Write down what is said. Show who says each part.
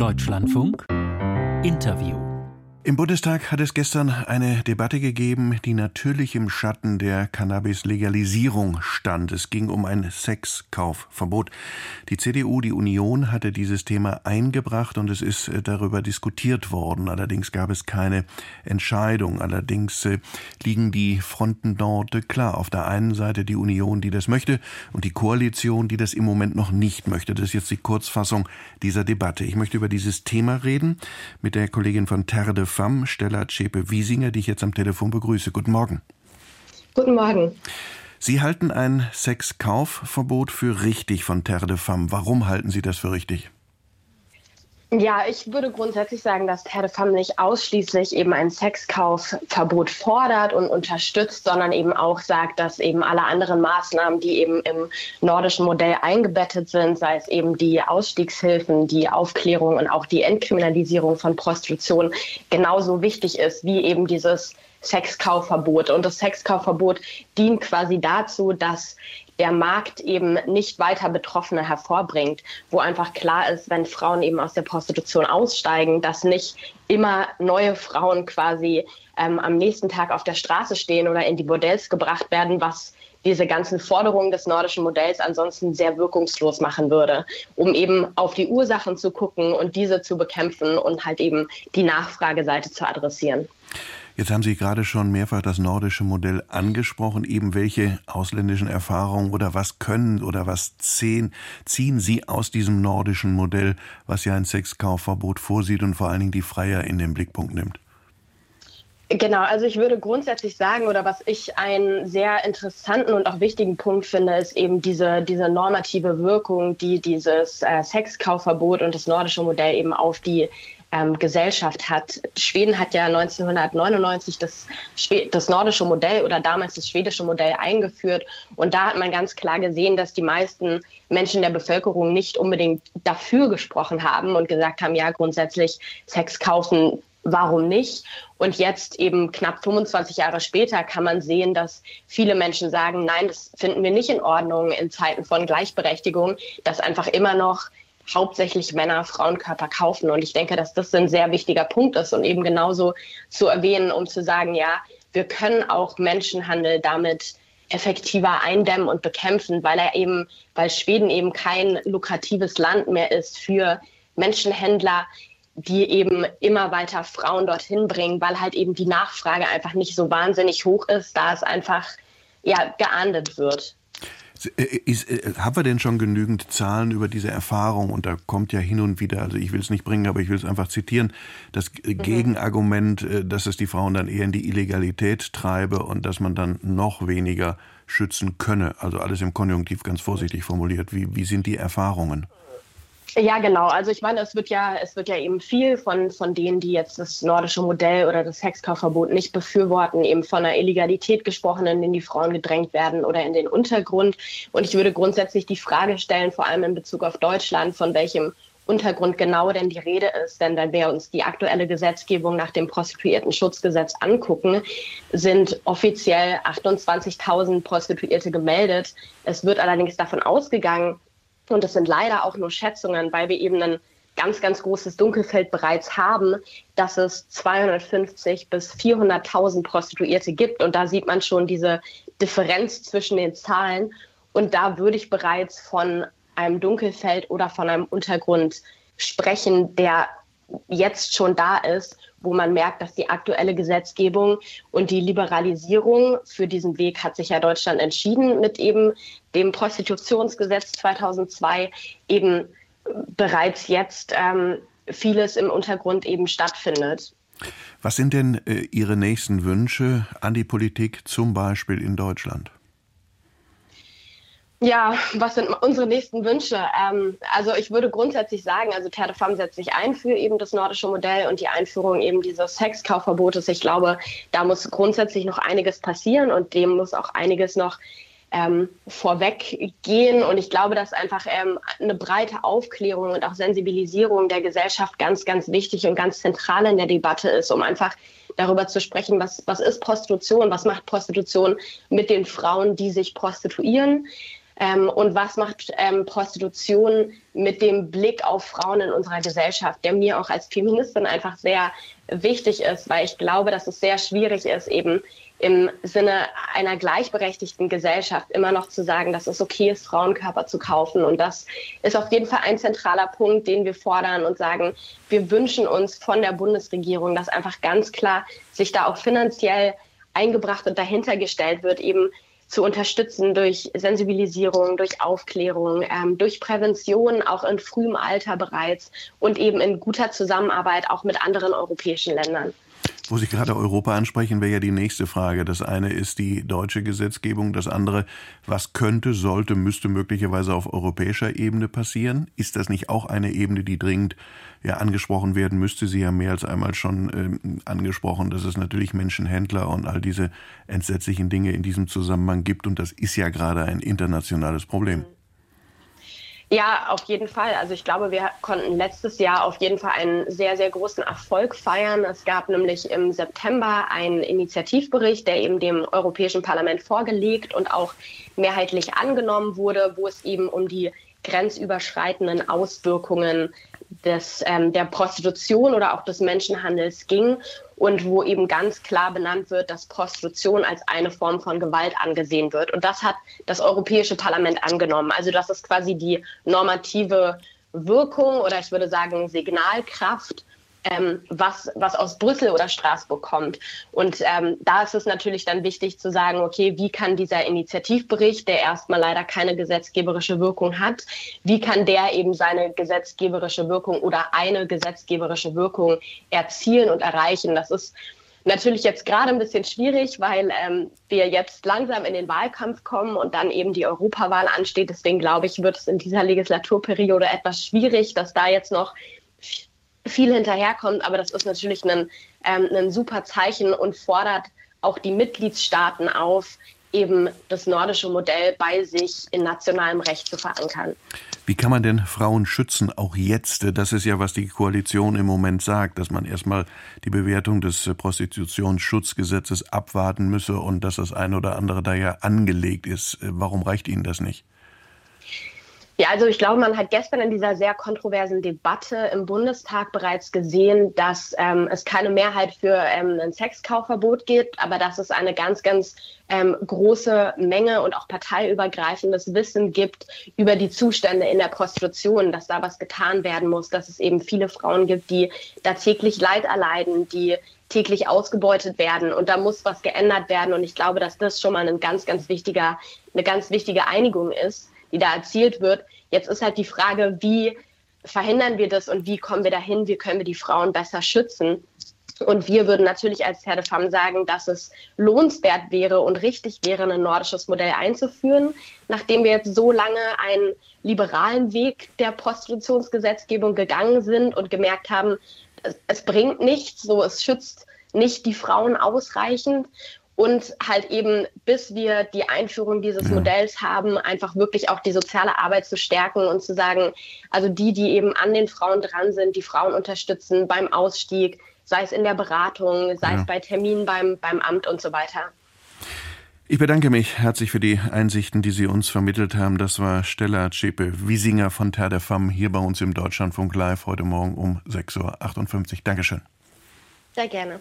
Speaker 1: Deutschlandfunk. Interview
Speaker 2: im Bundestag hat es gestern eine Debatte gegeben, die natürlich im Schatten der Cannabis-Legalisierung stand. Es ging um ein Sexkaufverbot. Die CDU, die Union, hatte dieses Thema eingebracht und es ist äh, darüber diskutiert worden. Allerdings gab es keine Entscheidung. Allerdings äh, liegen die Fronten dort klar. Auf der einen Seite die Union, die das möchte, und die Koalition, die das im Moment noch nicht möchte. Das ist jetzt die Kurzfassung dieser Debatte. Ich möchte über dieses Thema reden mit der Kollegin von Terde FAM, Stella Zschäpe-Wiesinger, die ich jetzt am Telefon begrüße. Guten Morgen.
Speaker 3: Guten Morgen.
Speaker 2: Sie halten ein Sexkaufverbot für richtig von Terre de Femme. Warum halten Sie das für richtig?
Speaker 3: Ja, ich würde grundsätzlich sagen, dass Femme nicht ausschließlich eben ein Sexkaufverbot fordert und unterstützt, sondern eben auch sagt, dass eben alle anderen Maßnahmen, die eben im nordischen Modell eingebettet sind, sei es eben die Ausstiegshilfen, die Aufklärung und auch die Entkriminalisierung von Prostitution, genauso wichtig ist wie eben dieses Sexkaufverbot. Und das Sexkaufverbot dient quasi dazu, dass der Markt eben nicht weiter Betroffene hervorbringt, wo einfach klar ist, wenn Frauen eben aus der Prostitution aussteigen, dass nicht immer neue Frauen quasi ähm, am nächsten Tag auf der Straße stehen oder in die Bordells gebracht werden, was diese ganzen Forderungen des nordischen Modells ansonsten sehr wirkungslos machen würde, um eben auf die Ursachen zu gucken und diese zu bekämpfen und halt eben die Nachfrageseite zu adressieren.
Speaker 2: Jetzt haben Sie gerade schon mehrfach das nordische Modell angesprochen. Eben welche ausländischen Erfahrungen oder was können oder was ziehen, ziehen Sie aus diesem nordischen Modell, was ja ein Sexkaufverbot vorsieht und vor allen Dingen die Freier in den Blickpunkt nimmt?
Speaker 3: Genau, also ich würde grundsätzlich sagen, oder was ich einen sehr interessanten und auch wichtigen Punkt finde, ist eben diese, diese normative Wirkung, die dieses äh, Sexkaufverbot und das nordische Modell eben auf die ähm, Gesellschaft hat. Schweden hat ja 1999 das, das nordische Modell oder damals das schwedische Modell eingeführt. Und da hat man ganz klar gesehen, dass die meisten Menschen der Bevölkerung nicht unbedingt dafür gesprochen haben und gesagt haben, ja, grundsätzlich Sex kaufen warum nicht? Und jetzt eben knapp 25 Jahre später kann man sehen, dass viele Menschen sagen, nein, das finden wir nicht in Ordnung in Zeiten von Gleichberechtigung, dass einfach immer noch hauptsächlich Männer Frauenkörper kaufen. Und ich denke, dass das ein sehr wichtiger Punkt ist und eben genauso zu erwähnen, um zu sagen, ja, wir können auch Menschenhandel damit effektiver eindämmen und bekämpfen, weil er eben, weil Schweden eben kein lukratives Land mehr ist für Menschenhändler, die eben immer weiter Frauen dorthin bringen, weil halt eben die Nachfrage einfach nicht so wahnsinnig hoch ist, da es einfach ja geahndet wird.
Speaker 2: Äh, ist, äh, haben wir denn schon genügend Zahlen über diese Erfahrung? Und da kommt ja hin und wieder, also ich will es nicht bringen, aber ich will es einfach zitieren, das mhm. Gegenargument, äh, dass es die Frauen dann eher in die Illegalität treibe und dass man dann noch weniger schützen könne. Also alles im Konjunktiv ganz vorsichtig formuliert. Wie, wie sind die Erfahrungen?
Speaker 3: Ja, genau. Also ich meine, es wird ja, es wird ja eben viel von, von denen, die jetzt das nordische Modell oder das Sexkaufverbot nicht befürworten, eben von einer Illegalität gesprochen, in denen die Frauen gedrängt werden oder in den Untergrund. Und ich würde grundsätzlich die Frage stellen, vor allem in Bezug auf Deutschland, von welchem Untergrund genau denn die Rede ist. Denn wenn wir uns die aktuelle Gesetzgebung nach dem Prostituiertenschutzgesetz angucken, sind offiziell 28.000 Prostituierte gemeldet. Es wird allerdings davon ausgegangen, und das sind leider auch nur Schätzungen, weil wir eben ein ganz, ganz großes Dunkelfeld bereits haben, dass es 250 bis 400.000 Prostituierte gibt. Und da sieht man schon diese Differenz zwischen den Zahlen. Und da würde ich bereits von einem Dunkelfeld oder von einem Untergrund sprechen, der jetzt schon da ist, wo man merkt, dass die aktuelle Gesetzgebung und die Liberalisierung für diesen Weg hat sich ja Deutschland entschieden mit eben dem Prostitutionsgesetz 2002 eben bereits jetzt ähm, vieles im Untergrund eben stattfindet.
Speaker 2: Was sind denn äh, Ihre nächsten Wünsche an die Politik, zum Beispiel in Deutschland?
Speaker 3: Ja, was sind unsere nächsten Wünsche? Ähm, also ich würde grundsätzlich sagen, also Terre de Femme setzt sich ein für eben das nordische Modell und die Einführung eben dieses Sexkaufverbotes. Ich glaube, da muss grundsätzlich noch einiges passieren und dem muss auch einiges noch ähm, vorweg gehen. Und ich glaube, dass einfach ähm, eine breite Aufklärung und auch Sensibilisierung der Gesellschaft ganz, ganz wichtig und ganz zentral in der Debatte ist, um einfach darüber zu sprechen, was, was ist Prostitution, was macht Prostitution mit den Frauen, die sich prostituieren Ähm, und was macht ähm, Prostitution mit dem Blick auf Frauen in unserer Gesellschaft, der mir auch als Feministin einfach sehr wichtig ist, weil ich glaube, dass es sehr schwierig ist, eben im Sinne einer gleichberechtigten Gesellschaft immer noch zu sagen, dass es okay ist, Frauenkörper zu kaufen. Und das ist auf jeden Fall ein zentraler Punkt, den wir fordern und sagen, wir wünschen uns von der Bundesregierung, dass einfach ganz klar sich da auch finanziell eingebracht und dahinter gestellt wird, eben zu unterstützen durch Sensibilisierung, durch Aufklärung, ähm, durch Prävention, auch in frühem Alter bereits und eben in guter Zusammenarbeit auch mit anderen europäischen Ländern.
Speaker 2: Wo Sie gerade Europa ansprechen, wäre ja die nächste Frage. Das eine ist die deutsche Gesetzgebung, das andere, was könnte, sollte, müsste möglicherweise auf europäischer Ebene passieren? Ist das nicht auch eine Ebene, die dringend ja, angesprochen werden müsste? Sie haben mehr als einmal schon ähm, angesprochen, dass es natürlich Menschenhändler und all diese entsetzlichen Dinge in diesem Zusammenhang gibt. Und das ist ja gerade ein internationales Problem.
Speaker 3: Ja, auf jeden Fall. Also ich glaube, wir konnten letztes Jahr auf jeden Fall einen sehr, sehr großen Erfolg feiern. Es gab nämlich im September einen Initiativbericht, der eben dem Europäischen Parlament vorgelegt und auch mehrheitlich angenommen wurde, wo es eben um die grenzüberschreitenden Auswirkungen des, ähm, der Prostitution oder auch des Menschenhandels ging und wo eben ganz klar benannt wird, dass Prostitution als eine Form von Gewalt angesehen wird. Und das hat das Europäische Parlament angenommen. Also das ist quasi die normative Wirkung oder ich würde sagen Signalkraft ähm, was, was aus Brüssel oder Straßburg kommt. Und ähm, da ist es natürlich dann wichtig zu sagen, okay, wie kann dieser Initiativbericht, der erstmal leider keine gesetzgeberische Wirkung hat, wie kann der eben seine gesetzgeberische Wirkung oder eine gesetzgeberische Wirkung erzielen und erreichen? Das ist natürlich jetzt gerade ein bisschen schwierig, weil ähm, wir jetzt langsam in den Wahlkampf kommen und dann eben die Europawahl ansteht. Deswegen glaube ich, wird es in dieser Legislaturperiode etwas schwierig, dass da jetzt noch viel hinterherkommt, aber das ist natürlich ein, ähm, ein super Zeichen und fordert auch die Mitgliedstaaten auf, eben das nordische Modell bei sich in nationalem Recht zu verankern.
Speaker 2: Wie kann man denn Frauen schützen, auch jetzt? Das ist ja, was die Koalition im Moment sagt, dass man erstmal die Bewertung des Prostitutionsschutzgesetzes abwarten müsse und dass das eine oder andere da ja angelegt ist. Warum reicht Ihnen das nicht?
Speaker 3: Ja, also ich glaube, man hat gestern in dieser sehr kontroversen Debatte im Bundestag bereits gesehen, dass ähm, es keine Mehrheit für ähm, ein Sexkaufverbot gibt, aber dass es eine ganz, ganz ähm, große Menge und auch parteiübergreifendes Wissen gibt über die Zustände in der Prostitution, dass da was getan werden muss, dass es eben viele Frauen gibt, die da täglich Leid erleiden, die täglich ausgebeutet werden. Und da muss was geändert werden. Und ich glaube, dass das schon mal ein ganz, ganz wichtiger, eine ganz wichtige Einigung ist die da erzielt wird. Jetzt ist halt die Frage, wie verhindern wir das und wie kommen wir dahin, wie können wir die Frauen besser schützen. Und wir würden natürlich als Terre de Femme sagen, dass es lohnenswert wäre und richtig wäre, ein nordisches Modell einzuführen, nachdem wir jetzt so lange einen liberalen Weg der Prostitutionsgesetzgebung gegangen sind und gemerkt haben, es, es bringt nichts, so es schützt nicht die Frauen ausreichend und halt eben, bis wir die Einführung dieses ja. Modells haben, einfach wirklich auch die soziale Arbeit zu stärken und zu sagen, also die, die eben an den Frauen dran sind, die Frauen unterstützen beim Ausstieg, sei es in der Beratung, sei ja. es bei Terminen beim, beim Amt und so weiter.
Speaker 2: Ich bedanke mich herzlich für die Einsichten, die Sie uns vermittelt haben. Das war Stella Zschäpe-Wiesinger von Terre de Femme hier bei uns im Deutschlandfunk Live heute Morgen um 6.58 Uhr. Dankeschön.
Speaker 3: Sehr gerne.